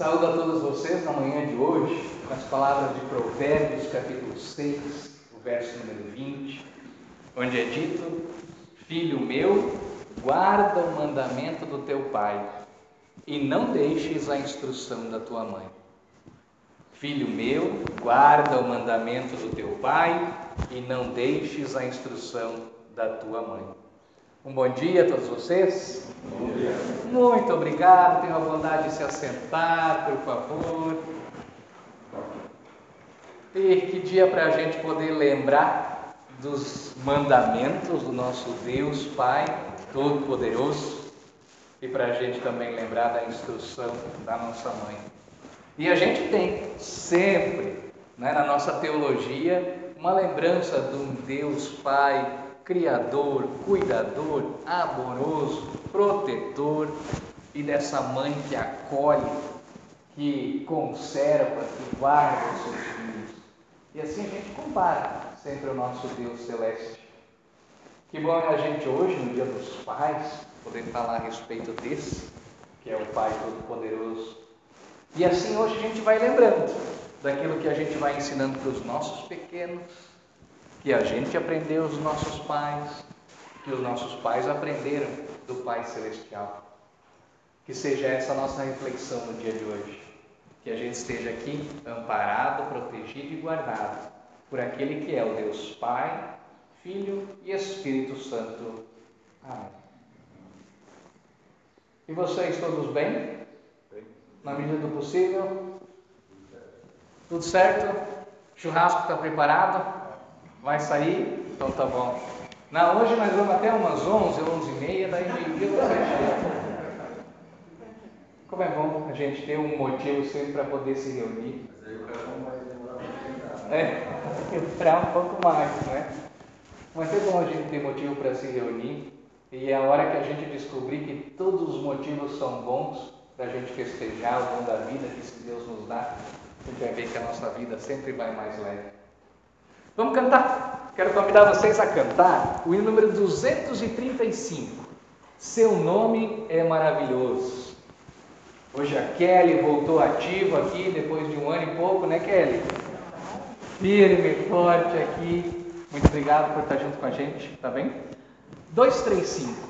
Saúdo a todos vocês na manhã de hoje com as palavras de Provérbios, capítulo 6, o verso número 20, onde é dito: Filho meu, guarda o mandamento do teu pai e não deixes a instrução da tua mãe. Filho meu, guarda o mandamento do teu pai e não deixes a instrução da tua mãe. Um bom dia a todos vocês. Bom dia. Muito obrigado. Tenham a bondade de se assentar, por favor. E que dia para a gente poder lembrar dos mandamentos do nosso Deus Pai Todo-Poderoso e para a gente também lembrar da instrução da nossa mãe. E a gente tem sempre né, na nossa teologia uma lembrança de um Deus Pai Criador, cuidador, amoroso, protetor e dessa mãe que acolhe, que conserva, que guarda os seus filhos. E assim a gente compara sempre o nosso Deus celeste. Que bom é a gente hoje, no Dia dos Pais, poder falar a respeito desse, que é o Pai Todo-Poderoso. E assim hoje a gente vai lembrando daquilo que a gente vai ensinando para os nossos pequenos, que a gente aprendeu dos nossos pais, que os nossos pais aprenderam do Pai Celestial. Que seja essa a nossa reflexão no dia de hoje. Que a gente esteja aqui amparado, protegido e guardado por aquele que é o Deus Pai, Filho e Espírito Santo. Amém. E vocês todos bem? Na medida do possível? Tudo certo? Churrasco está preparado? Vai sair? Então tá bom. Não, hoje nós vamos até umas 11, 11 e meia, daí meio-dia você chega. Como é bom a gente ter um motivo sempre para poder se reunir. Mas aí o cara não vai demorar muito É, demorar um pouco mais, né? Mas é bom a gente ter motivo para se reunir e é a hora que a gente descobrir que todos os motivos são bons para a gente festejar o dom da vida que Deus nos dá, a gente vai ver que a nossa vida sempre vai mais leve. Vamos cantar? Quero convidar vocês a cantar o hino número 235. Seu nome é maravilhoso. Hoje a Kelly voltou ativa aqui depois de um ano e pouco, né, Kelly? Firme, forte aqui. Muito obrigado por estar junto com a gente, tá bem? 235.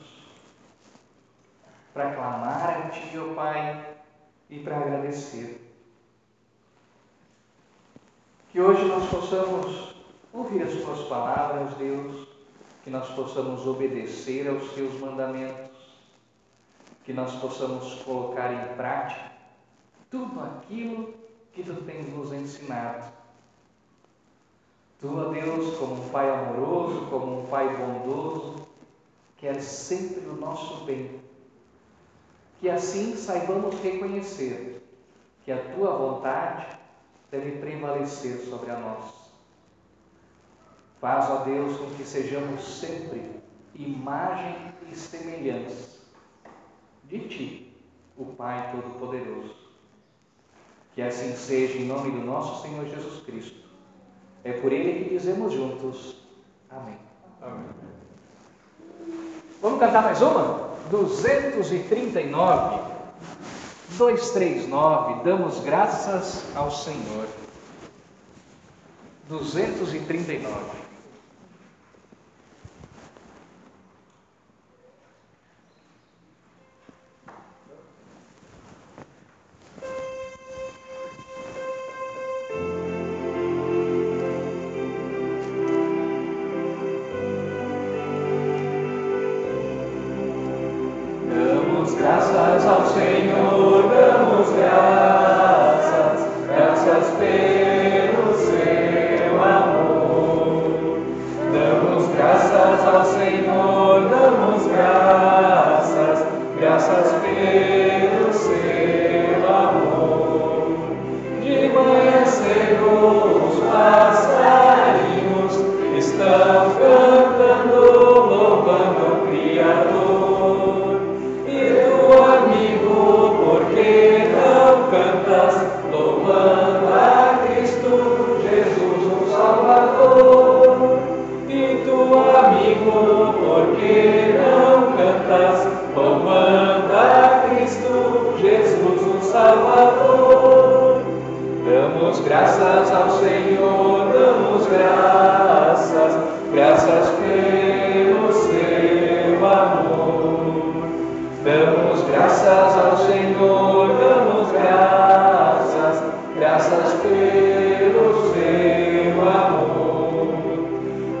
para clamar a Ti, ó Pai, e para agradecer. Que hoje nós possamos ouvir as Tuas palavras, Deus, que nós possamos obedecer aos Teus mandamentos, que nós possamos colocar em prática tudo aquilo que Tu tens nos ensinado. Tu, ó Deus, como um Pai amoroso, como um Pai bondoso, queres sempre o nosso bem. Que assim saibamos reconhecer que a Tua vontade deve prevalecer sobre a nossa. Faz, ó Deus, com que sejamos sempre imagem e semelhança de Ti, o Pai Todo-Poderoso. Que assim seja em nome do nosso Senhor Jesus Cristo. É por Ele que dizemos juntos. Amém. Amém. Vamos cantar mais uma? 239. 239. Damos graças ao Senhor. 239. graças pelo seu amor.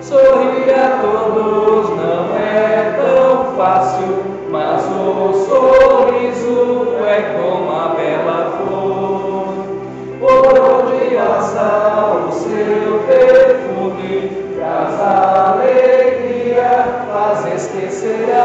Sorrir a todos não é tão fácil, mas o sorriso é como a bela flor. Odiosa o seu perfume, traz alegria, faz esquecer a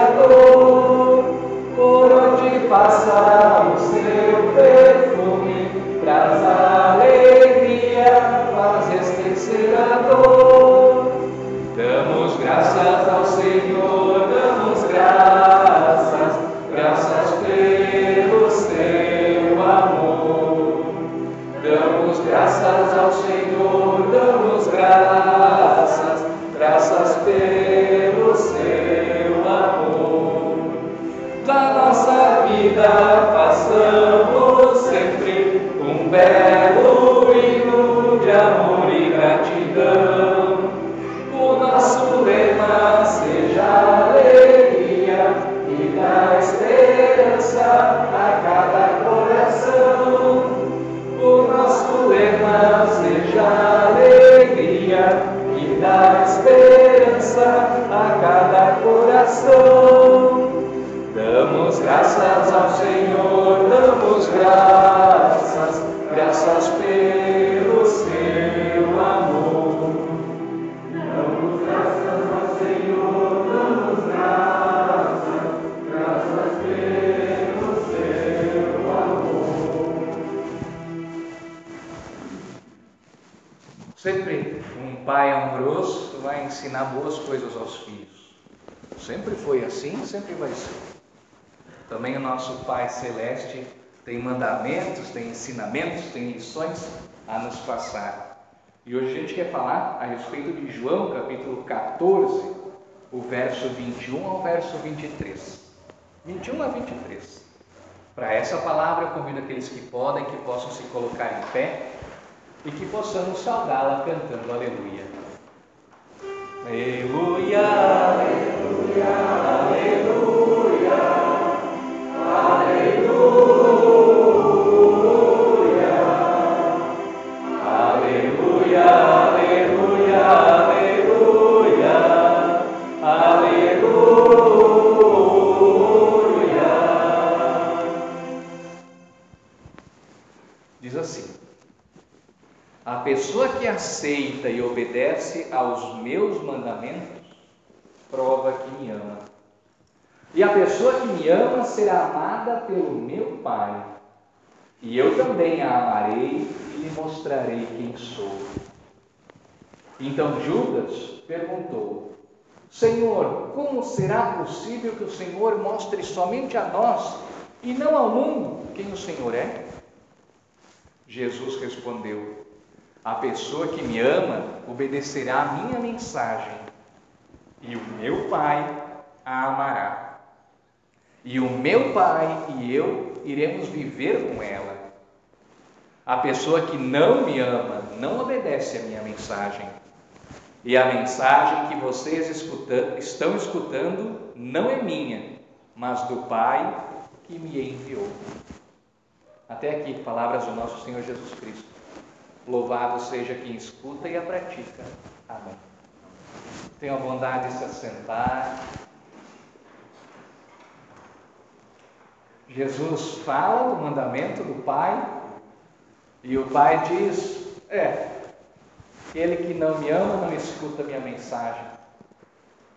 Sempre um pai amoroso vai ensinar boas coisas aos filhos. Sempre foi assim, sempre vai ser. Também o nosso Pai Celeste tem mandamentos, tem ensinamentos, tem lições a nos passar. E hoje a gente quer falar a respeito de João, capítulo 14, o verso 21 ao verso 23. 21 a 23. Para essa palavra, eu convido aqueles que podem, que possam se colocar em pé e que possamos saudá-la cantando aleluia. Aleluia, aleluia, aleluia, aleluia. Aceita e obedece aos meus mandamentos, prova que me ama. E a pessoa que me ama será amada pelo meu Pai. E eu também a amarei e lhe mostrarei quem sou. Então Judas perguntou: Senhor, como será possível que o Senhor mostre somente a nós e não ao mundo quem o Senhor é? Jesus respondeu: A pessoa que me ama obedecerá a minha mensagem, e o meu Pai a amará. E o meu Pai e eu iremos viver com ela. A pessoa que não me ama não obedece a minha mensagem. E a mensagem que vocês estão escutando não é minha, mas do Pai que me enviou. Até aqui, palavras do nosso Senhor Jesus Cristo. Louvado seja quem escuta e a pratica. Amém. Tenha a bondade de se assentar. Jesus fala do mandamento do Pai e o Pai diz: É, aquele que não me ama não escuta minha mensagem.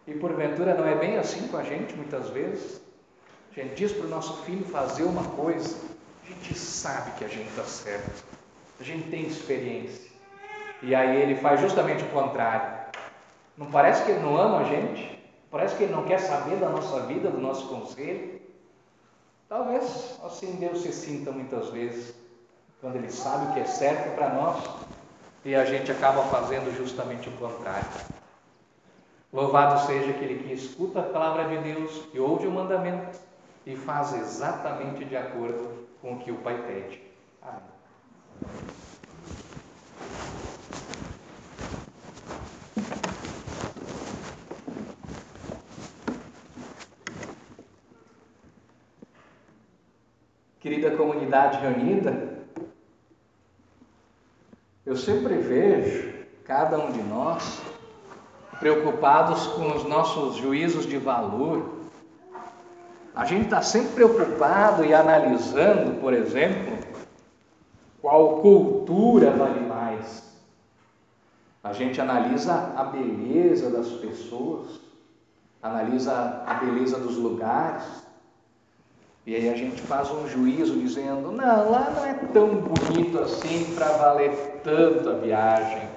E porventura não é bem assim com a gente muitas vezes. A gente diz para o nosso filho fazer uma coisa, a gente sabe que a gente está certo, a gente tem experiência. E aí ele faz justamente o contrário. Não parece que ele não ama a gente? Parece que ele não quer saber da nossa vida, do nosso conselho? Talvez assim Deus se sinta muitas vezes, quando Ele sabe o que é certo para nós e a gente acaba fazendo justamente o contrário. Louvado seja aquele que escuta a palavra de Deus, que ouve o mandamento e faz exatamente de acordo com o que o Pai pede. Amém. Querida comunidade reunida, eu sempre vejo cada um de nós preocupados com os nossos juízos de valor. A gente está sempre preocupado e analisando, por exemplo, qual cultura vale mais. A gente analisa a beleza das pessoas, analisa a beleza dos lugares, e aí a gente faz um juízo dizendo: não, lá não é tão bonito assim para valer tanto a viagem.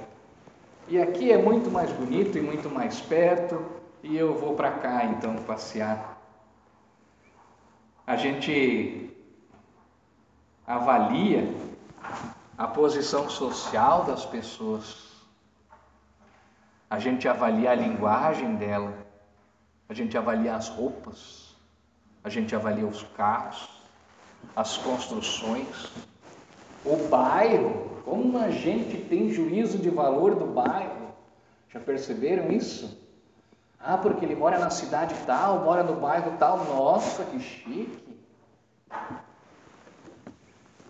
E aqui é muito mais bonito e muito mais perto, e eu vou para cá então passear a gente avalia a posição social das pessoas, a gente avalia a linguagem dela, a gente avalia as roupas, a gente avalia os carros, as construções, o bairro, como a gente tem juízo de valor do bairro. Já perceberam isso? Ah, porque ele mora na cidade tal, mora no bairro tal. Nossa, que chique.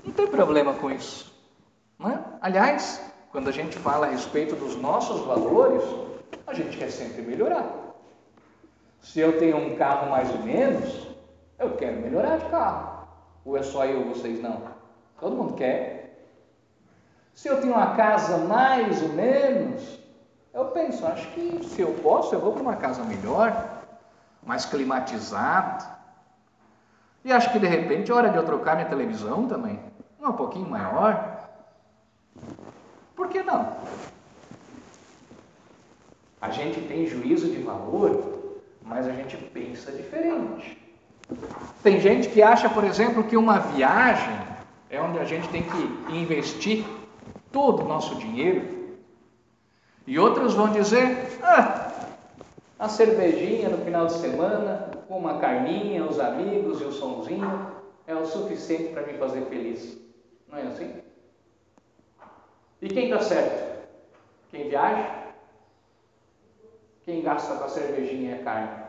Não tem problema com isso. É? Aliás, quando a gente fala a respeito dos nossos valores, a gente quer sempre melhorar. Se eu tenho um carro mais ou menos, eu quero melhorar de carro. Ou é só eu, vocês não? Todo mundo quer. Se eu tenho uma casa mais ou menos, eu penso, acho que se eu posso, eu vou para uma casa melhor, mais climatizada. E acho que de repente é hora de eu trocar minha televisão também, um pouquinho maior. Por que não? A gente tem juízo de valor, mas a gente pensa diferente. Tem gente que acha, por exemplo, que uma viagem é onde a gente tem que investir todo o nosso dinheiro e outros vão dizer: ah, a cervejinha no final de semana, uma carninha, os amigos e o sonzinho é o suficiente para me fazer feliz. Não é assim? E quem está certo? Quem viaja? Quem gasta com a cervejinha e a carne?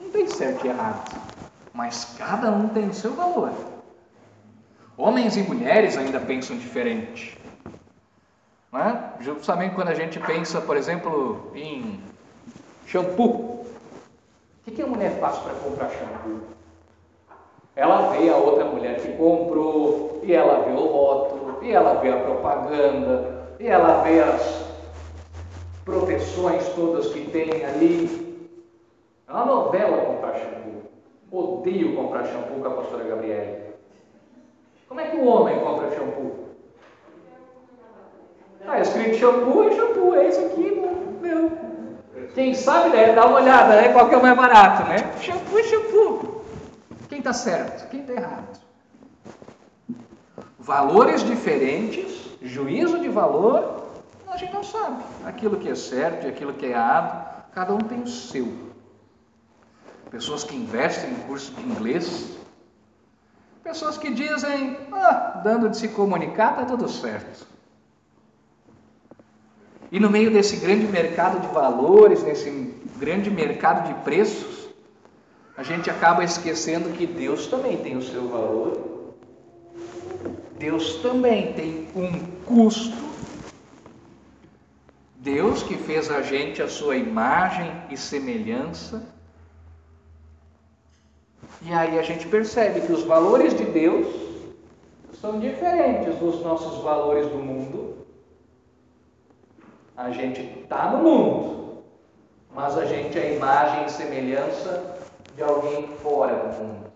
Não tem certo e errado, mas cada um tem o seu valor. Homens e mulheres ainda pensam diferente. Né? Justamente quando a gente pensa, por exemplo, em shampoo. O que a mulher faz para comprar shampoo? Ela vê a outra mulher que comprou, e ela vê o rótulo, e ela vê a propaganda, e e ela vê as proteções todas que tem ali. Uma novela comprar shampoo. Odeio comprar shampoo com a pastora Gabriele. Como é que o homem compra shampoo? Tá escrito shampoo, é shampoo, é esse aqui, meu. Quem sabe, né? Dá uma olhada, né? Qual que é o mais barato, né? Shampoo shampoo. Quem está certo? Quem está errado? Valores diferentes, juízo de valor, a gente não sabe. Aquilo que é certo e aquilo que é errado, cada um tem o seu. Pessoas que investem em curso de inglês, pessoas que dizem, ah, dando de se comunicar, está tudo certo. E no meio desse grande mercado de valores, nesse grande mercado de preços, a gente acaba esquecendo que Deus também tem o seu valor. Deus também tem um custo. Deus que fez a gente a sua imagem e semelhança. E aí a gente percebe que os valores de Deus são diferentes dos nossos valores do mundo a gente está no mundo, mas a gente é imagem e semelhança de alguém fora do mundo.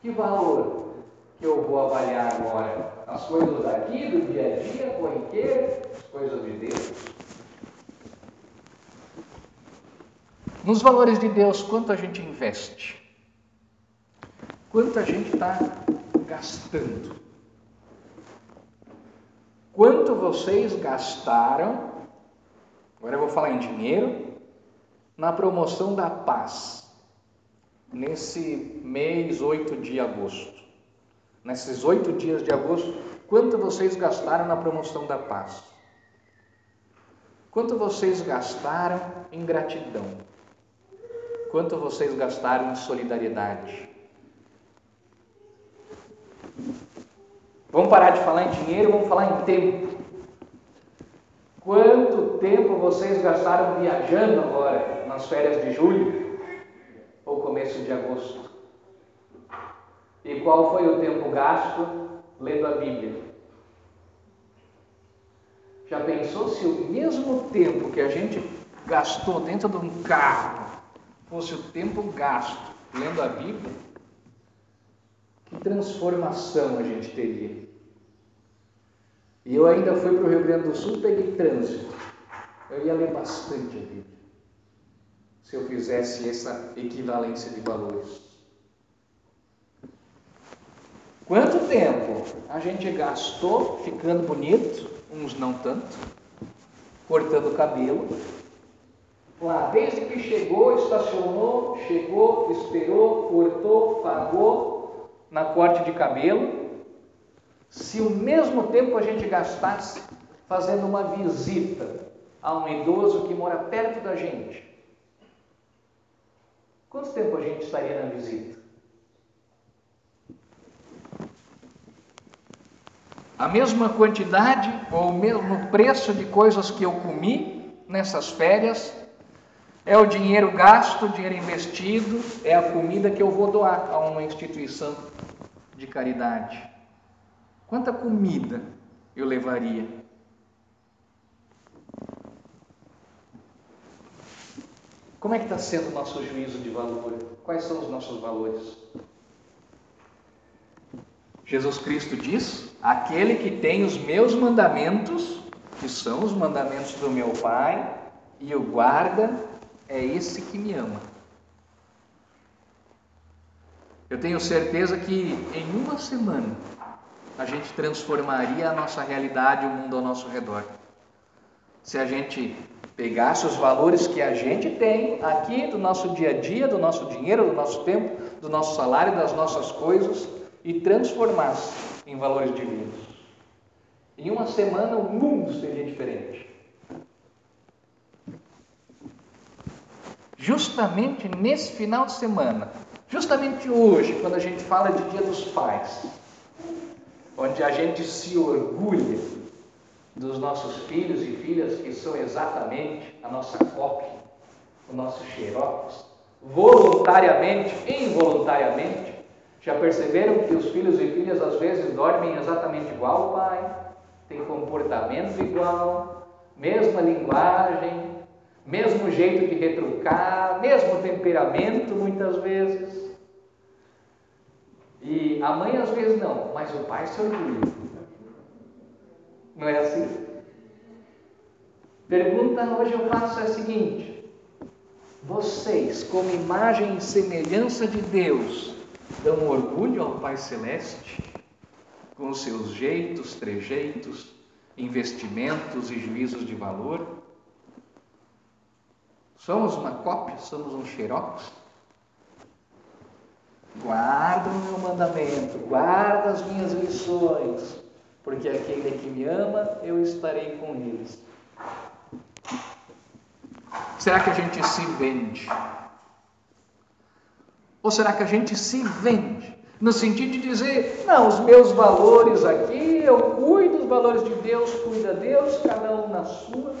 Que valor que eu vou avaliar agora? As coisas daqui, do dia a dia, corriqueiro, as coisas de Deus? Nos valores de Deus, quanto a gente investe? Quanto a gente está gastando? Quanto vocês gastaram, agora eu vou falar em dinheiro, na promoção da paz, nesse mês 8 de agosto? Nesses oito dias de agosto, quanto vocês gastaram na promoção da paz? Quanto vocês gastaram em gratidão? Quanto vocês gastaram em solidariedade? Vamos parar de falar em dinheiro, vamos falar em tempo. Quanto tempo vocês gastaram viajando agora, nas férias de julho ou começo de agosto? E qual foi o tempo gasto lendo a Bíblia? Já pensou se o mesmo tempo que a gente gastou dentro de um carro fosse o tempo gasto lendo a Bíblia? Que transformação a gente teria? E eu ainda fui para o Rio Grande do Sul, peguei trânsito. Eu ia ler bastante a Bíblia. Se eu fizesse essa equivalência de valores. Quanto tempo a gente gastou ficando bonito, uns não tanto, cortando o cabelo. Lá, desde que chegou, estacionou, chegou, esperou, cortou, pagou, na corte de cabelo, se o mesmo tempo a gente gastasse fazendo uma visita a um idoso que mora perto da gente, quanto tempo a gente estaria na visita? A mesma quantidade ou o mesmo preço de coisas que eu comi nessas férias é o dinheiro gasto, o dinheiro investido, é a comida que eu vou doar a uma instituição de caridade. Quanta comida eu levaria? Como é que está sendo o nosso juízo de valor? Quais são os nossos valores? Jesus Cristo diz: aquele que tem os meus mandamentos, que são os mandamentos do meu Pai, e o guarda, é esse que me ama. Eu tenho certeza que em uma semana a gente transformaria a nossa realidade, o mundo ao nosso redor. Se a gente pegasse os valores que a gente tem aqui do nosso dia a dia, do nosso dinheiro, do nosso tempo, do nosso salário, das nossas coisas e transformasse em valores divinos. Em uma semana o mundo seria diferente. justamente nesse final de semana, justamente hoje, quando a gente fala de Dia dos Pais, onde a gente se orgulha dos nossos filhos e filhas que são exatamente a nossa cópia, o nosso xerox, voluntariamente involuntariamente. Já perceberam que os filhos e filhas às vezes dormem exatamente igual o pai, tem comportamento igual, mesma linguagem, mesmo jeito de retrucar, mesmo temperamento muitas vezes. E a mãe às vezes não, mas o pai se orgulha. Não é assim? Pergunta hoje eu faço é a seguinte: vocês, como imagem e semelhança de Deus, dão orgulho ao Pai Celeste? Com seus jeitos, trejeitos, investimentos e juízos de valor? Somos uma cópia? Somos um xerox? Guarda o meu mandamento, guarda as minhas lições, porque aquele que me ama, eu estarei com eles. Será que a gente se vende? Ou será que a gente se vende? No sentido de dizer, não, os meus valores aqui, eu cuido, os valores de Deus, cuida Deus, cada um na sua.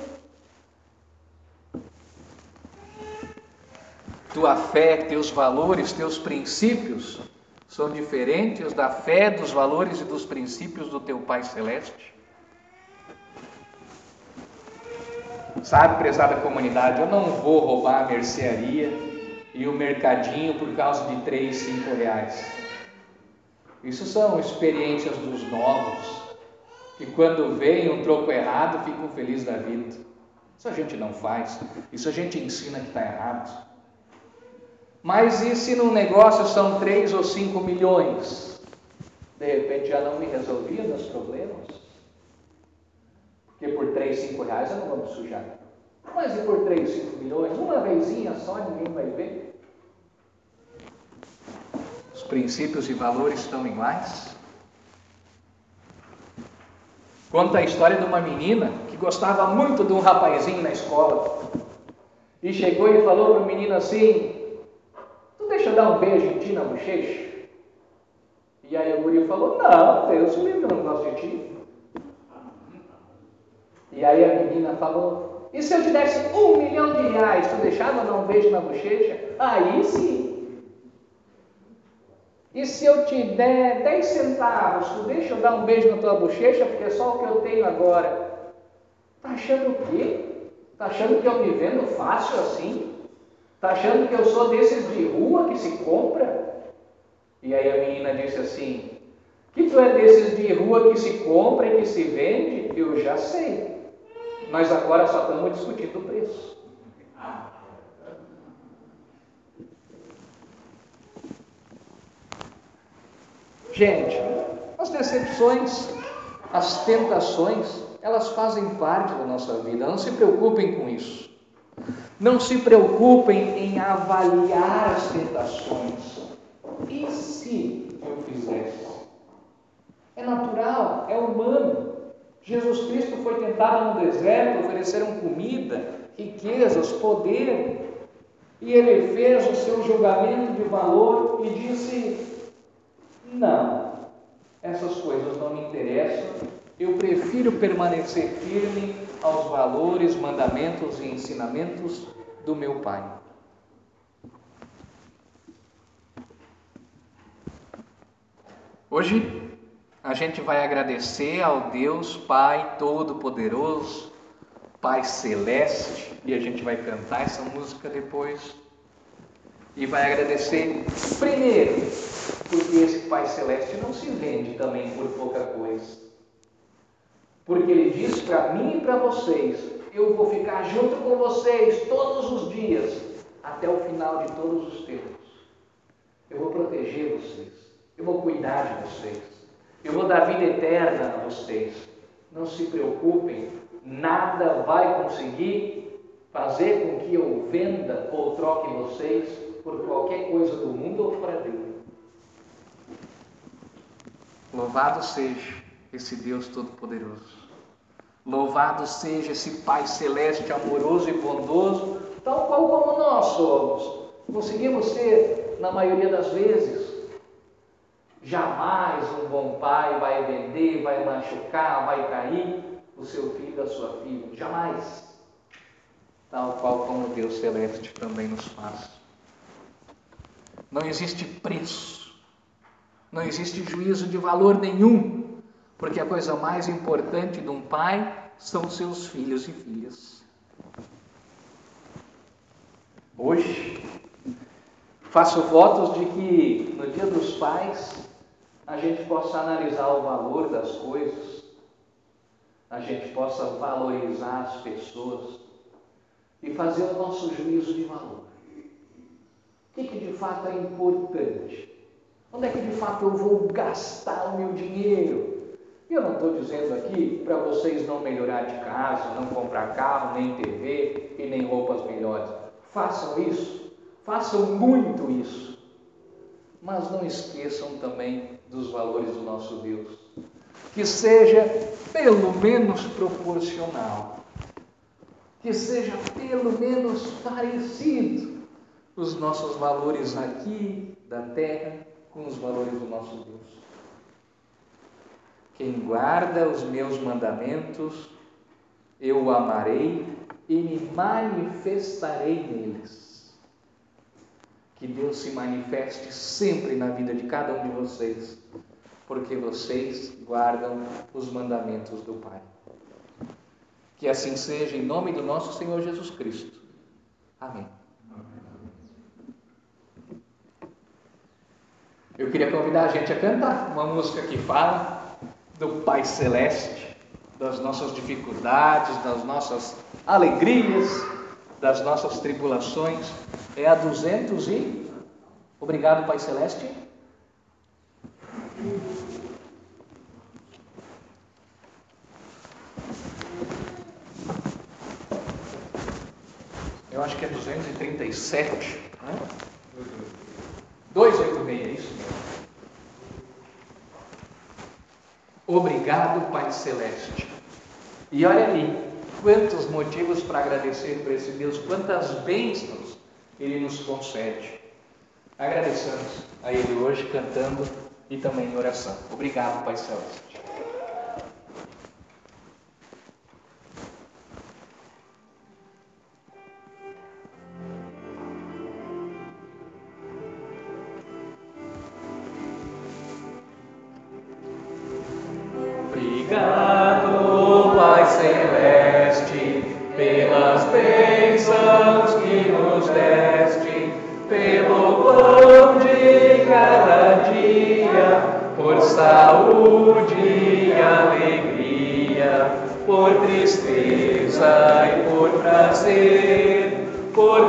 Tua fé, teus valores, teus princípios são diferentes da fé, dos valores e dos princípios do teu Pai Celeste? Sabe, prezada comunidade, eu não vou roubar a mercearia e o mercadinho por causa de três, cinco reais. Isso são experiências dos novos, que quando veem um troco errado ficam felizes da vida. Isso a gente não faz, isso a gente ensina que está errado. Mas e se no negócio são três ou cinco milhões? De repente já não me resolvia meus problemas? Porque por 3, 5 reais eu não vou me sujar. Mas e por 3, 5 milhões? Uma vezinha só, ninguém vai ver. Os princípios e valores estão iguais? Conta a história de uma menina que gostava muito de um rapazinho na escola. E chegou e falou para o menino assim: eu dar um beijo em ti na bochecha? E aí o guri falou: Não, Deus me não gosto de ti. E aí a menina falou: E se eu te desse um milhão de reais, tu deixava dar um beijo na bochecha? Aí sim. E se eu te der 10 centavos, tu deixa eu dar um beijo na tua bochecha, porque é só o que eu tenho agora. Tá achando o quê? Tá achando que eu me vendo fácil assim? Tá achando que eu sou desses de rua que se compra? E aí a menina disse assim: Que tu é desses de rua que se compra e que se vende? Eu já sei. Nós agora só estamos discutindo o preço. Gente, as decepções, as tentações, elas fazem parte da nossa vida. Não se preocupem com isso. Não se preocupem em avaliar as tentações. E se eu fizesse? É natural, é humano. Jesus Cristo foi tentado no deserto, ofereceram comida, riquezas, poder, e ele fez o seu julgamento de valor e disse: Não, essas coisas não me interessam, eu prefiro permanecer firme aos valores, mandamentos e ensinamentos do meu Pai. Hoje a gente vai agradecer ao Deus Pai Todo-Poderoso, Pai Celeste, e a gente vai cantar essa música depois. E vai agradecer primeiro, porque esse Pai Celeste não se vende também por pouca coisa. Porque Ele diz para mim e para vocês: eu vou ficar junto com vocês todos os dias, até o final de todos os tempos. Eu vou proteger vocês, eu vou cuidar de vocês. Eu vou dar vida eterna a vocês. Não se preocupem, nada vai conseguir fazer com que eu venda ou troque vocês por qualquer coisa do mundo ou fora dele. Louvado seja esse Deus Todo-Poderoso. Louvado seja esse Pai Celeste, amoroso e bondoso, tal qual como nós somos. Conseguimos ser, na maioria das vezes, Jamais um bom pai vai vender, vai machucar, vai trair o seu filho, a sua filha. Jamais. Tal qual como Deus Celeste também nos faz. Não existe preço, não existe juízo de valor nenhum Porque a coisa mais importante de um pai são seus filhos e filhas. Hoje, faço votos de que no Dia dos Pais a gente possa analisar o valor das coisas, a gente possa valorizar as pessoas e fazer o nosso juízo de valor. O que, que de fato é importante? Onde é que de fato eu vou gastar o meu dinheiro? E eu não estou dizendo aqui para vocês não melhorar de casa, não comprar carro, nem TV e nem roupas melhores. Façam isso, façam muito isso. Mas não esqueçam também dos valores do nosso Deus. Que seja pelo menos proporcional. Que seja pelo menos parecido os nossos valores aqui da terra com os valores do nosso Deus. Quem guarda os meus mandamentos, eu o amarei e me manifestarei neles. Que Deus se manifeste sempre na vida de cada um de vocês, porque vocês guardam os mandamentos do Pai. Que assim seja, em nome do nosso Senhor Jesus Cristo. Amém. Eu queria convidar a gente a cantar uma música que fala do Pai Celeste, das nossas dificuldades, das nossas alegrias, das nossas tribulações. É a 200 e. Obrigado, Pai Celeste. Eu acho que é 237. Né? 286, é isso Obrigado, Pai Celeste. E olha ali, quantos motivos para agradecer por esse Deus, quantas bênçãos Ele nos concede. Agradeçamos a Ele hoje cantando e também em oração. Obrigado, Pai Celeste.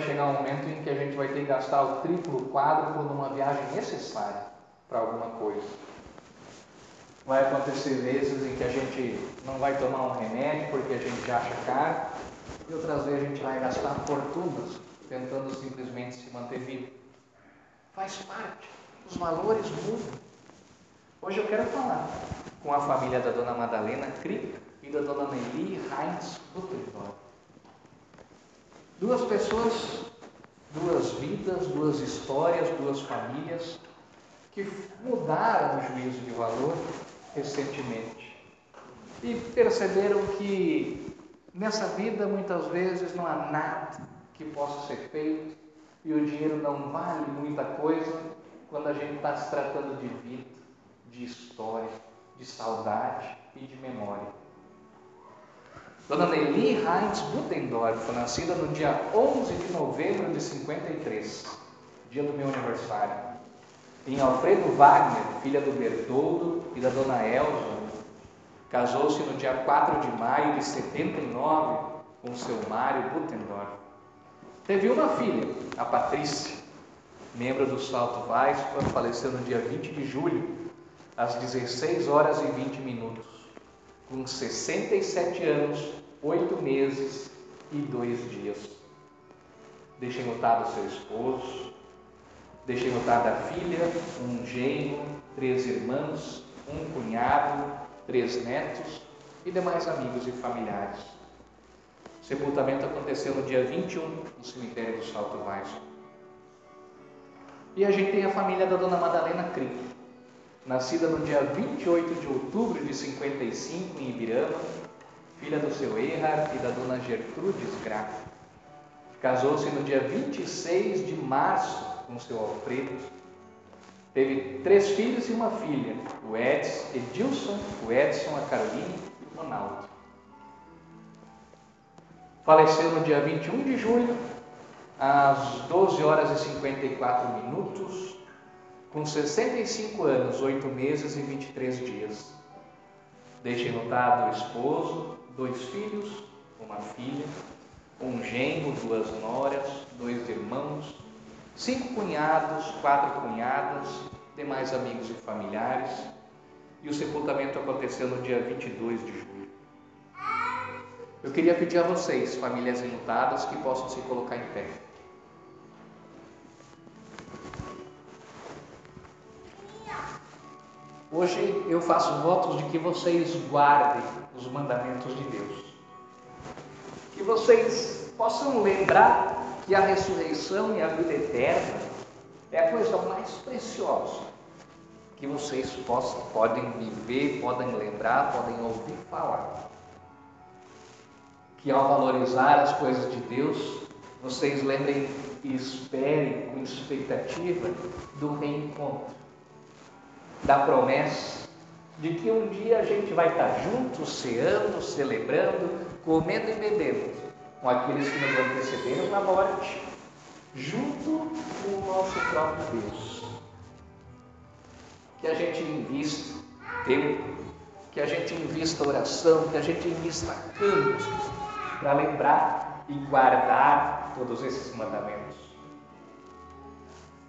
vai chegar um momento em que a gente vai ter que gastar o triplo, quádruplo numa viagem necessária para alguma coisa. Vai acontecer vezes em que a gente não vai tomar um remédio porque a gente acha caro, e outras vezes a gente vai gastar fortunas tentando simplesmente se manter vivo. Faz parte, os valores mudam. Hoje eu quero falar com a família da dona Madalena Crick e da dona Nelly Heinz Butterfly. Duas pessoas, duas vidas, duas histórias, duas famílias que mudaram o juízo de valor recentemente e perceberam que nessa vida muitas vezes não há nada que possa ser feito e o dinheiro não vale muita coisa quando a gente está se tratando de vida. de história, de saudade e de memória. Dona Nelly Heinz Butendorf, nascida no dia 11 de novembro de 53, dia do meu aniversário. Em Alfredo Wagner, filha do Bertoldo e da Dona Elza, casou-se no dia 4 de maio de 79 com seu Mário Butendorf. Teve uma filha, a Patrícia, membro do Salto Vaz, faleceu no dia 20 de julho, às 16 horas e 20 minutos, com 67 anos, 8 meses e 2 dias. Deixei notado seu esposo, deixei notada a filha, um genro, três irmãos, um cunhado, três netos e demais amigos e familiares. O sepultamento aconteceu no dia 21 no cemitério do Salto Vaz. E a gente tem a família da dona Madalena Crick, nascida no dia 28 de outubro de 55 em Ibirama, filha do seu Erhard e da dona Gertrudes Graff. Casou-se no dia 26 de março com seu Alfredo. Teve três filhos e uma filha, o Edson, Edilson, o Edson, a Caroline e o Ronaldo. Faleceu no dia 21 de julho às 12 horas e 54 minutos, com 65 anos, 8 meses e 23 dias. Deixei notado o esposo, dois filhos, uma filha, um genro, duas noras, dois irmãos, cinco cunhados, quatro cunhadas, demais amigos e familiares. E o sepultamento aconteceu no dia 22 de julho. Eu queria pedir a vocês, famílias enlutadas, que possam se colocar em pé. Hoje eu faço votos de que vocês guardem os mandamentos de Deus. Que vocês possam lembrar que a ressurreição e a vida eterna é a coisa mais preciosa que vocês possam, podem viver, podem lembrar, podem ouvir falar. Que ao valorizar as coisas de Deus, vocês lembrem e esperem com expectativa do reencontro da promessa de que um dia a gente vai estar juntos, ceando, celebrando, comendo e bebendo com aqueles que nos antecederam na morte, junto com o nosso próprio Deus. Que a gente invista tempo, que a gente invista oração, que a gente invista canto para lembrar e guardar todos esses mandamentos.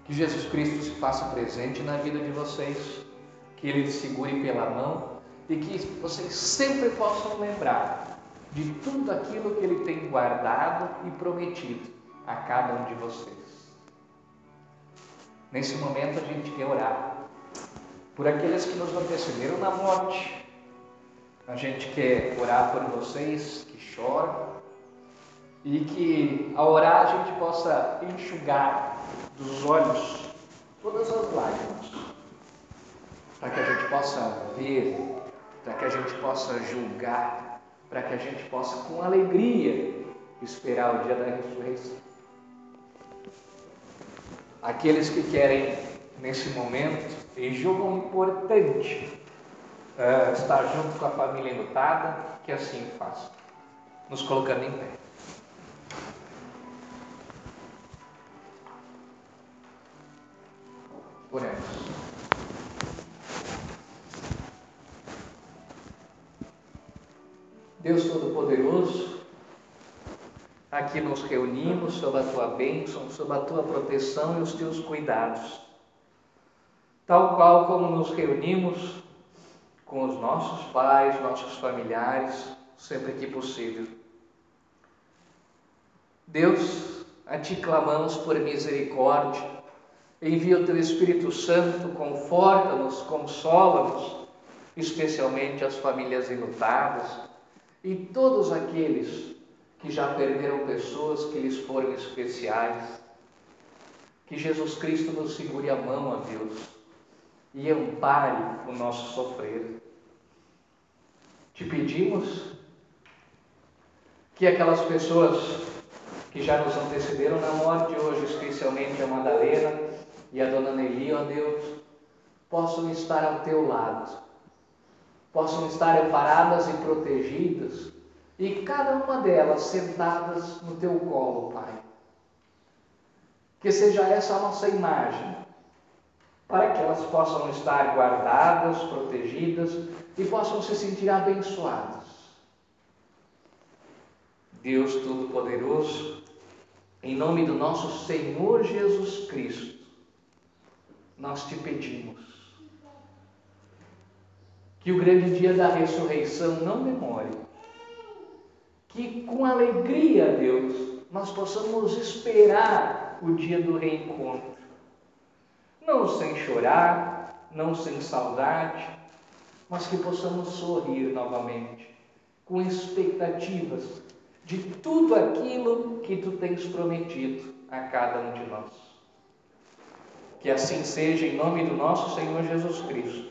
Que Jesus Cristo se faça presente na vida de vocês, que Ele te segure pela mão e que vocês sempre possam lembrar de tudo aquilo que Ele tem guardado e prometido a cada um de vocês. Nesse momento a gente quer orar por aqueles que nos antecederam na morte. A gente quer orar por vocês que choram e que ao orar a gente possa enxugar dos olhos todas as lágrimas, para que a gente possa ver, para que a gente possa julgar, para que a gente possa com alegria esperar o dia da ressurreição. Aqueles que querem nesse momento e julgam importante uh, estar junto com a família enlutada, que assim façam, nos colocando em pé. Oremos. Deus Todo-Poderoso, aqui nos reunimos sob a tua bênção, sob a tua proteção e os teus cuidados. Tal qual como nos reunimos com os nossos pais, nossos familiares, sempre que possível. Deus, a ti clamamos por misericórdia Envia o teu Espírito Santo, conforta-nos, consola-nos, especialmente as famílias enlutadas e todos aqueles que já perderam pessoas que lhes foram especiais. Que Jesus Cristo nos segure a mão, a Deus, e ampare o nosso sofrer. Te pedimos que aquelas pessoas que já nos antecederam na morte hoje, especialmente a Madalena, e a dona Nelly, ó Deus, possam estar ao teu lado, possam estar amparadas e protegidas, e cada uma delas sentadas no teu colo, Pai. Que seja essa a nossa imagem, para que elas possam estar guardadas, protegidas e possam se sentir abençoadas. Deus Todo-Poderoso, em nome do nosso Senhor Jesus Cristo, nós te pedimos que o grande dia da ressurreição não demore, que com alegria, Deus, nós possamos esperar o dia do reencontro, não sem chorar, não sem saudade, mas que possamos sorrir novamente, com expectativas de tudo aquilo que tu tens prometido a cada um de nós. Que assim seja em nome do nosso Senhor Jesus Cristo,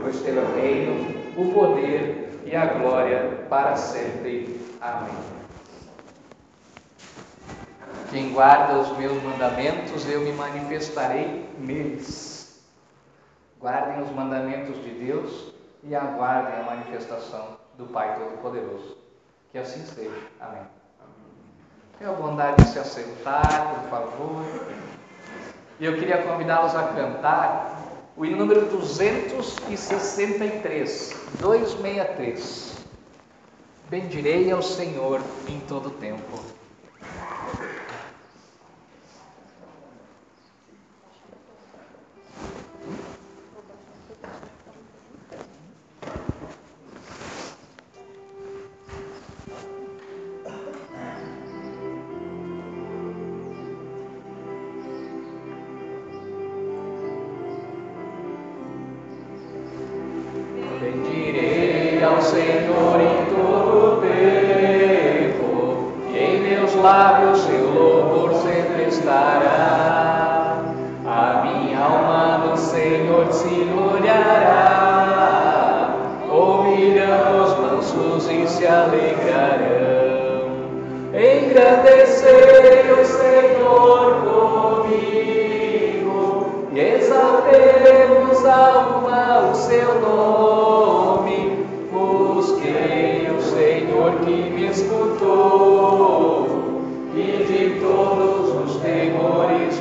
pois teu o reino, o poder e a glória para sempre. Amém. Quem guarda os meus mandamentos, eu me manifestarei neles. Guardem os mandamentos de Deus e aguardem a manifestação do Pai Todo-Poderoso. Que assim seja. Amém. Tenha a bondade de se assentar, por favor. E eu queria convidá-los a cantar o hino número 263, 263. Bendirei ao Senhor em todo tempo.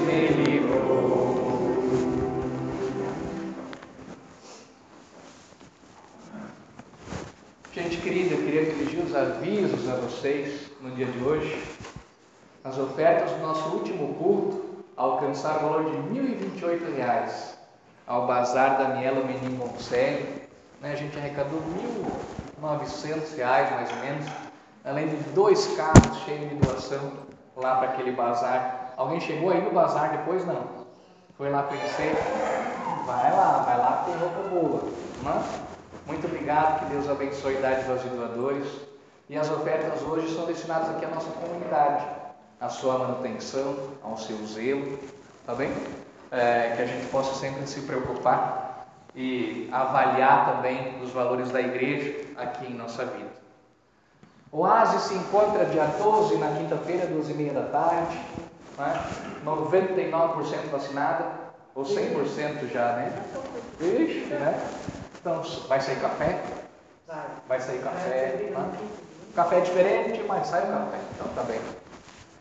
me livrou. Gente querida, eu queria dirigir os avisos a vocês no dia de hoje. As ofertas do nosso último culto alcançaram o valor de 1.028 reais ao Bazar Daniela Menin Monselli. Né, a gente arrecadou 1.900 reais, mais ou menos, além de dois carros cheios de doação lá para aquele bazar Alguém chegou aí no bazar depois? Não. Foi lá conhecer? Vai lá, vai lá tem roupa boa. É? Muito obrigado, que Deus abençoe a idade dos doadores. E as ofertas hoje são destinadas aqui à nossa comunidade, à sua manutenção, ao seu zelo, tá bem? É, que a gente possa sempre se preocupar e avaliar também os valores da igreja aqui em nossa vida. O Oasis se encontra dia 12, na quinta-feira, duas e meia da tarde né? 99% vacinada, ou 100% já, né? Ixi, né? Então, vai sair café? Vai sair café. Né? Café é diferente, mas sai o café. Então tá bem.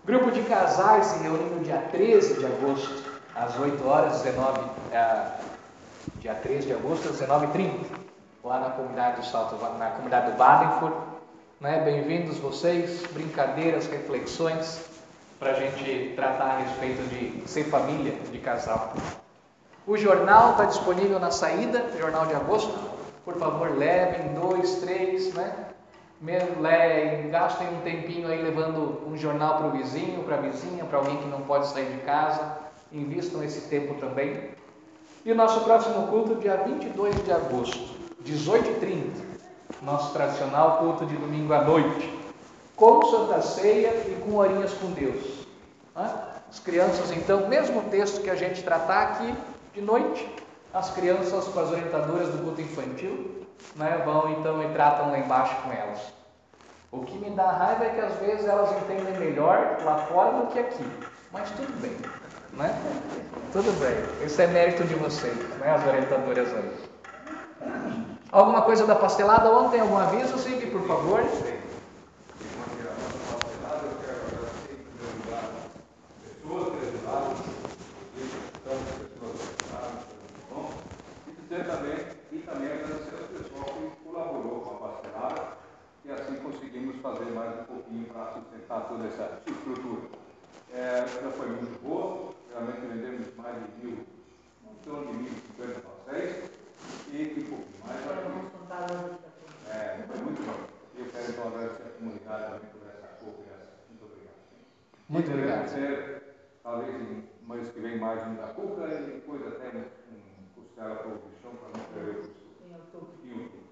Grupo de casais se reúne no dia 13 de agosto, às 8 horas, 19, é, dia 13 de agosto, às 19h30, lá na comunidade do Salto, na comunidade do Badenford. Né? Bem-vindos vocês, brincadeiras, reflexões para a gente tratar a respeito de ser família, de casal. O jornal está disponível na saída, jornal de agosto. Por favor, levem dois, três, né? Le, gastem um tempinho aí levando um jornal para o vizinho, para a vizinha, para alguém que não pode sair de casa. Invistam esse tempo também. E o nosso próximo culto, dia 22 de agosto, 18h30, nosso tradicional culto de domingo à noite, com Santa Ceia e com horinhas com Deus. As crianças, então, mesmo texto que a gente tratar aqui de noite, as crianças com as orientadoras do culto infantil né, vão então e tratam lá embaixo com elas. O que me dá raiva é que às vezes elas entendem melhor lá fora do que aqui, mas tudo bem. Né? Tudo bem, isso é mérito de vocês, né, as orientadoras aí. Alguma coisa da pastelada ontem? Algum aviso, Sig, por favor? também, e também agradecer ao pessoal que colaborou com a pastelada e assim conseguimos fazer mais um pouquinho para sustentar toda essa estrutura. É, já foi muito boa, realmente vendemos mais de mil, um torno de mil cinquenta pastéis e que pouquinho mais. É, foi muito bom. E eu quero então agradecer a comunidade também por essa cooperação. Muito obrigado. Muito obrigado. Ser, talvez em mês que vem mais um da Cuca e depois até um, um costela para o bichão para não perder o costume. Em outubro.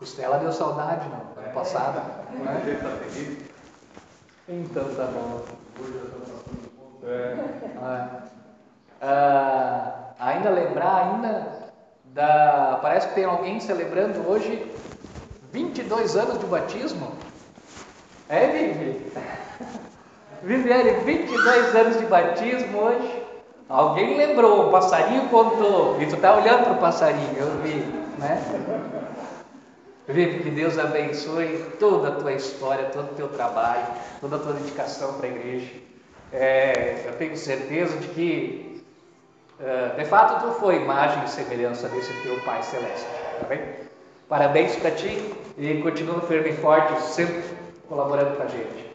Costela deu saudade no ano é. passado. Né? Então tá bom. É. Ah, ah, ainda lembrar ainda da. Parece que tem alguém celebrando hoje 22 anos de batismo. É, Vivi? Viviane, 22 anos de batismo hoje. Alguém lembrou, o passarinho contou. E tu está olhando para o passarinho, eu vi, né? Vive que Deus abençoe toda a tua história, todo o teu trabalho, toda a tua dedicação para a igreja. É, eu tenho certeza de que, uh, de fato, tu foi imagem e semelhança desse teu Pai Celeste. Tá bem? Parabéns para ti e continua firme e forte, sempre colaborando com a gente.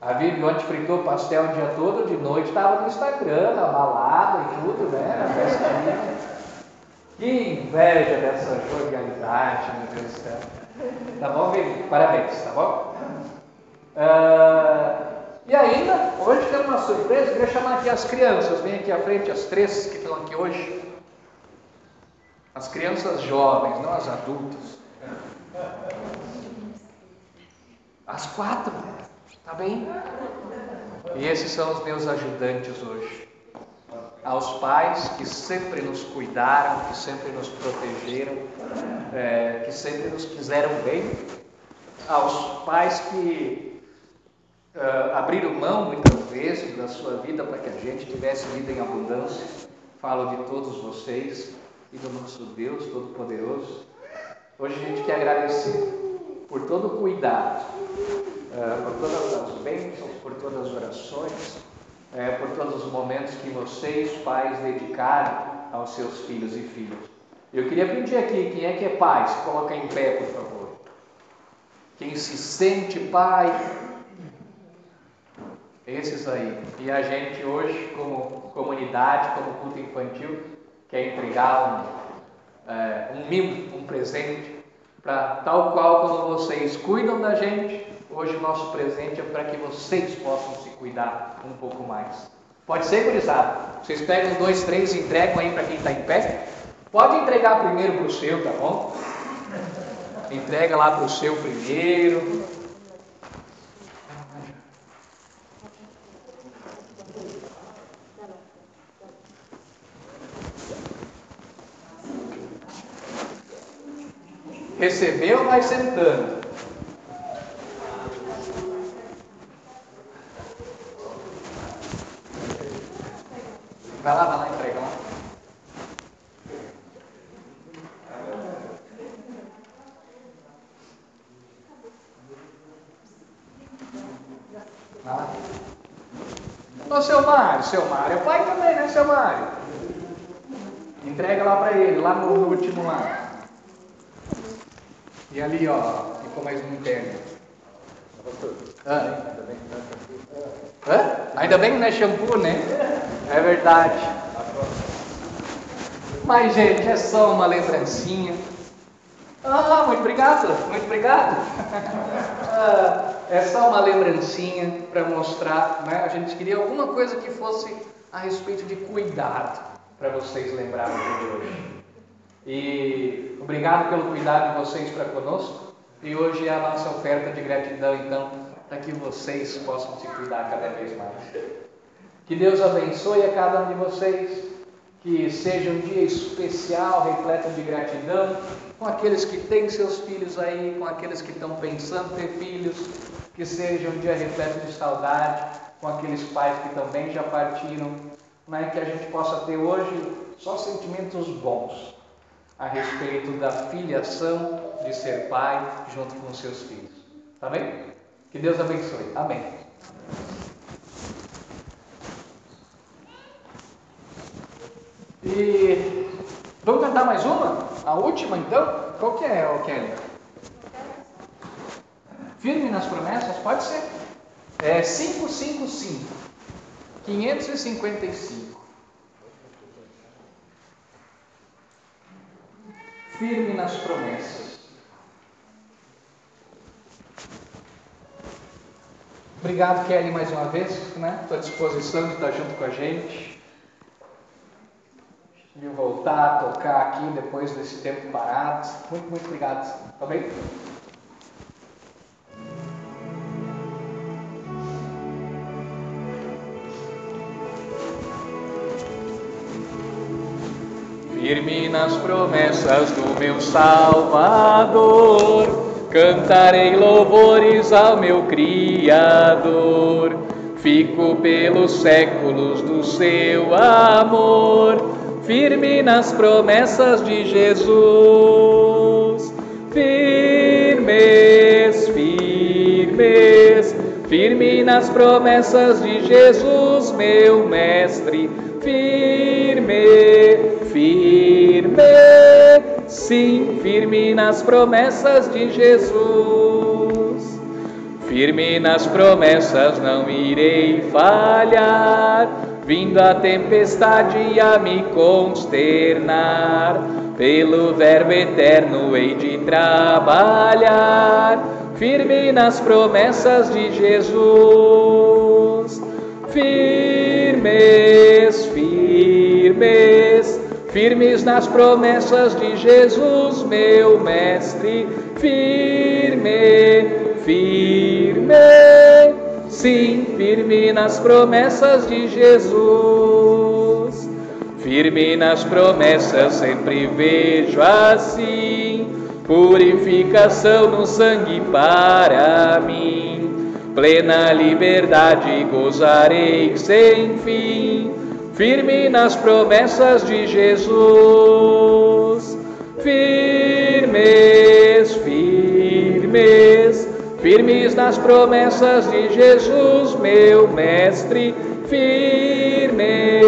A Vivi ontem fritou pastel o dia todo, de noite estava no Instagram, na balada e tudo, né? Na festinha. Que inveja dessa jovialidade, meu Deus do céu. Tá bom, Vivi? Parabéns, tá bom? Uh, e ainda, hoje tem uma surpresa, queria chamar aqui as crianças, vem aqui à frente, as três que estão aqui hoje. As crianças jovens, não as adultas. As quatro, tá bem? E esses são os meus ajudantes hoje. Aos pais que sempre nos cuidaram, que sempre nos protegeram, é, que sempre nos quiseram bem. Aos pais que uh, abriram mão muitas vezes da sua vida para que a gente tivesse vida em abundância. Falo de todos vocês e do nosso Deus Todo-Poderoso. Hoje a gente quer agradecer por todo o cuidado, uh, por todas as bênçãos, por todas as orações, uh, por todos os momentos que vocês, pais, dedicaram aos seus filhos e filhas. Eu queria pedir aqui, quem é que é pai? Se coloca em pé, por favor. Quem se sente pai, esses aí. E a gente hoje, como comunidade, como culto infantil, quer entregar um, é, um mimo, um presente, para tal qual como vocês cuidam da gente, hoje o nosso presente é para que vocês possam cuidar um pouco mais. Pode ser, gurizada? Vocês pegam dois, três e entregam aí para quem está em pé? Pode entregar primeiro para o seu, tá bom? Entrega lá para o seu primeiro. Recebeu, vai sentando. Vai lá, vai lá entregar lá. Vai lá. Ô seu Mário, seu Mário é pai também, né, seu Mário? Entrega lá para ele, lá no último lá. E ali, ó, ficou mais um interno. Ah. Hã? Ainda bem que não é shampoo, né? É verdade. Mas, gente, é só uma lembrancinha. Ah, muito obrigado, muito obrigado. Ah, é só uma lembrancinha para mostrar, né? A gente queria alguma coisa que fosse a respeito de cuidado. para vocês lembrarem de hoje. E obrigado pelo cuidado de vocês para conosco. E hoje é a nossa oferta de gratidão, então, para que vocês possam se cuidar cada vez mais. Que Deus abençoe a cada um de vocês, que seja um dia especial, repleto de gratidão, com aqueles que têm seus filhos aí, com aqueles que estão pensando ter filhos, que seja um dia repleto de saudade, com aqueles pais que também já partiram, né? que a gente possa ter hoje só sentimentos bons a respeito da filiação de ser pai junto com seus filhos. Tá bem? Que Deus abençoe. Amém. E vamos cantar mais uma? A última então? Qual que é, Kelly? Firme nas promessas? Pode ser. É 555. 555. Firme nas promessas. Obrigado, Kelly, mais uma vez, né? Estou à disposição de estar junto com a gente. De voltar a tocar aqui depois desse tempo parado. Muito, muito obrigado. Tá bem? Firme nas promessas do meu Salvador, cantarei louvores ao meu Criador. Fico pelos séculos do seu amor, firme nas promessas de Jesus. Firmes, firmes, firme nas promessas de Jesus, meu Mestre. Firme, firme, sim, firme nas promessas de Jesus. Firme nas promessas, não irei falhar, vindo a tempestade a me consternar. Pelo Verbo eterno hei de trabalhar, firme nas promessas de Jesus. Firmes, firmes, firmes nas promessas de Jesus, meu Mestre, firme, firme, sim, firme nas promessas de Jesus. Firme nas promessas, sempre vejo assim, purificação no sangue para mim. Plena liberdade gozarei sem fim firme nas promessas de Jesus. Firmes, firmes, firmes nas promessas de Jesus, meu Mestre. Firme,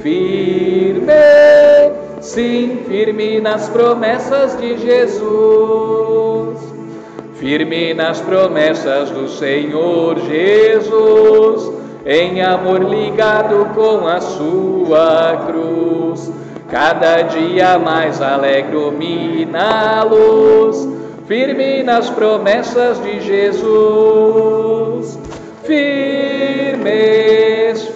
firme, sim, firme nas promessas de Jesus. Firme nas promessas do Senhor Jesus em amor ligado com a sua cruz. Cada dia mais alegro-me na luz, firme nas promessas de Jesus. Firmes,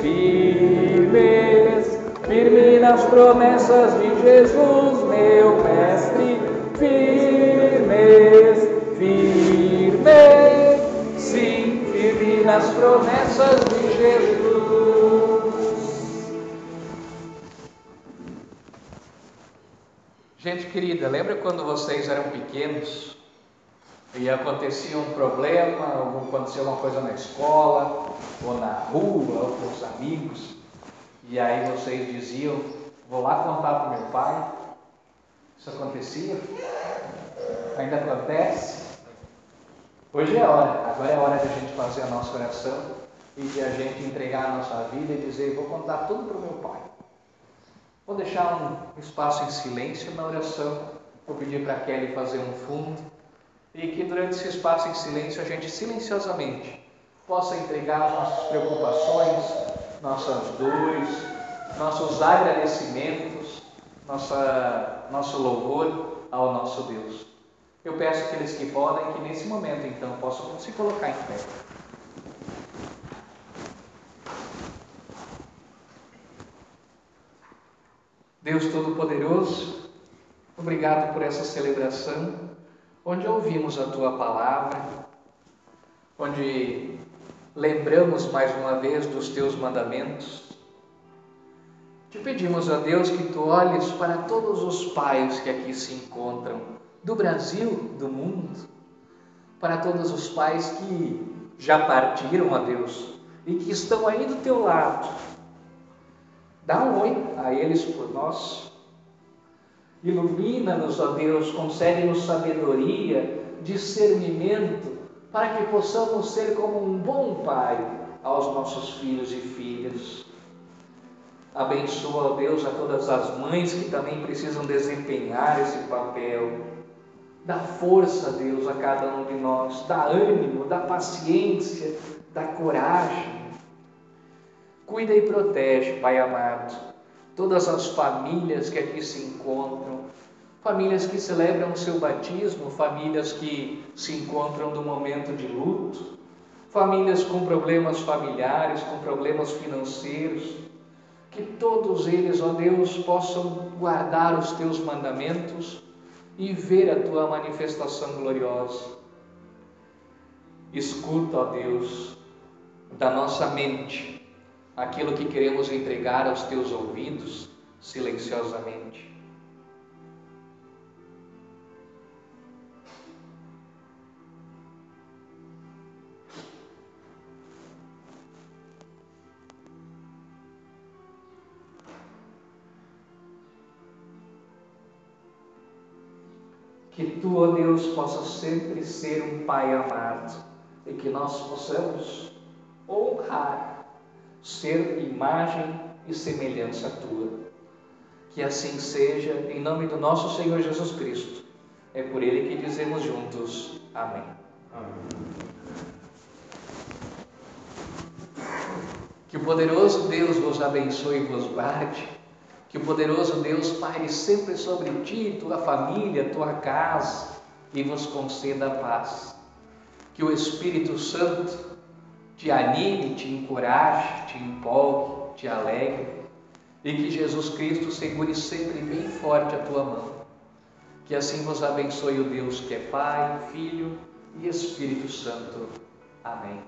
firmes, firme nas promessas de Jesus, meu Mestre. Firmes, firmes, sim, firme nas promessas de Gente querida, lembra quando vocês eram pequenos e acontecia um problema, ou acontecia alguma coisa na escola, ou na rua, ou com os amigos, e aí vocês diziam: Vou lá contar para meu pai. Isso acontecia? Ainda acontece? Hoje é a hora, agora é a hora de a gente fazer a nossa oração e de a gente entregar a nossa vida e dizer: Vou contar tudo para o meu pai. Vou deixar um espaço em silêncio na oração. Vou pedir para Kelly fazer um fundo e que durante esse espaço em silêncio a gente silenciosamente possa entregar nossas preocupações, nossas dores, nossos agradecimentos, nossa, nosso louvor ao nosso Deus. Eu peço àqueles que podem que nesse momento então possam se colocar em pé. Deus Todo-Poderoso, obrigado por essa celebração, onde ouvimos a tua palavra, onde lembramos mais uma vez dos teus mandamentos. Te pedimos, a Deus, que tu olhes para todos os pais que aqui se encontram, do Brasil, do mundo, para todos os pais que já partiram, a Deus, e que estão aí do teu lado. Dá um oi a eles por nós. Ilumina-nos, ó Deus, concede-nos sabedoria, discernimento, para que possamos ser como um bom pai aos nossos filhos e filhas. Abençoa, ó Deus, a todas as mães que também precisam desempenhar esse papel. Dá força, Deus, a cada um de nós, dá ânimo, dá paciência, dá coragem. Cuida e protege, Pai amado, todas as famílias que aqui se encontram, famílias que celebram o seu batismo, famílias que se encontram no momento de luto, famílias com problemas familiares, com problemas financeiros, que todos eles, ó Deus, possam guardar os teus mandamentos e ver a tua manifestação gloriosa. Escuta, ó Deus, da nossa mente aquilo que queremos entregar aos teus ouvidos silenciosamente. Que tu, ó Deus, possa sempre ser um Pai amado e que nós possamos honrar, ser imagem e semelhança tua. Que assim seja, em nome do nosso Senhor Jesus Cristo. É por ele que dizemos juntos: Amém. Amém. Que o poderoso Deus vos abençoe e vos guarde que o poderoso Deus paire sempre sobre ti, tua família, tua casa e vos conceda a paz. Que o Espírito Santo te anime, te encoraje, te empolgue, te alegre e que Jesus Cristo segure sempre bem forte a tua mão. Que assim vos abençoe o Deus que é Pai, Filho e Espírito Santo. Amém.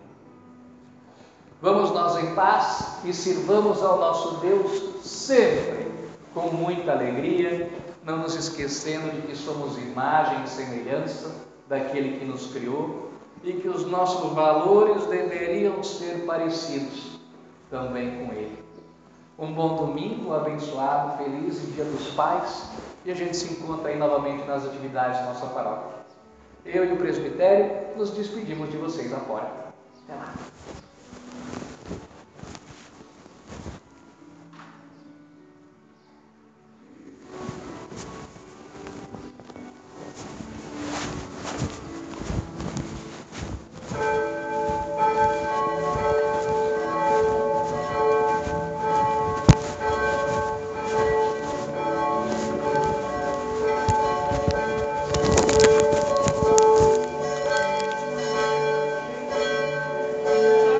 Vamos nós em paz e sirvamos ao nosso Deus sempre com muita alegria, não nos esquecendo de que somos imagem e semelhança daquele que nos criou e que os nossos valores deveriam ser parecidos também com ele. Um bom domingo, abençoado, feliz Dia dos Pais, e a gente se encontra aí novamente nas atividades da nossa paróquia. Eu e o presbitério nos despedimos de vocês agora. Até lá.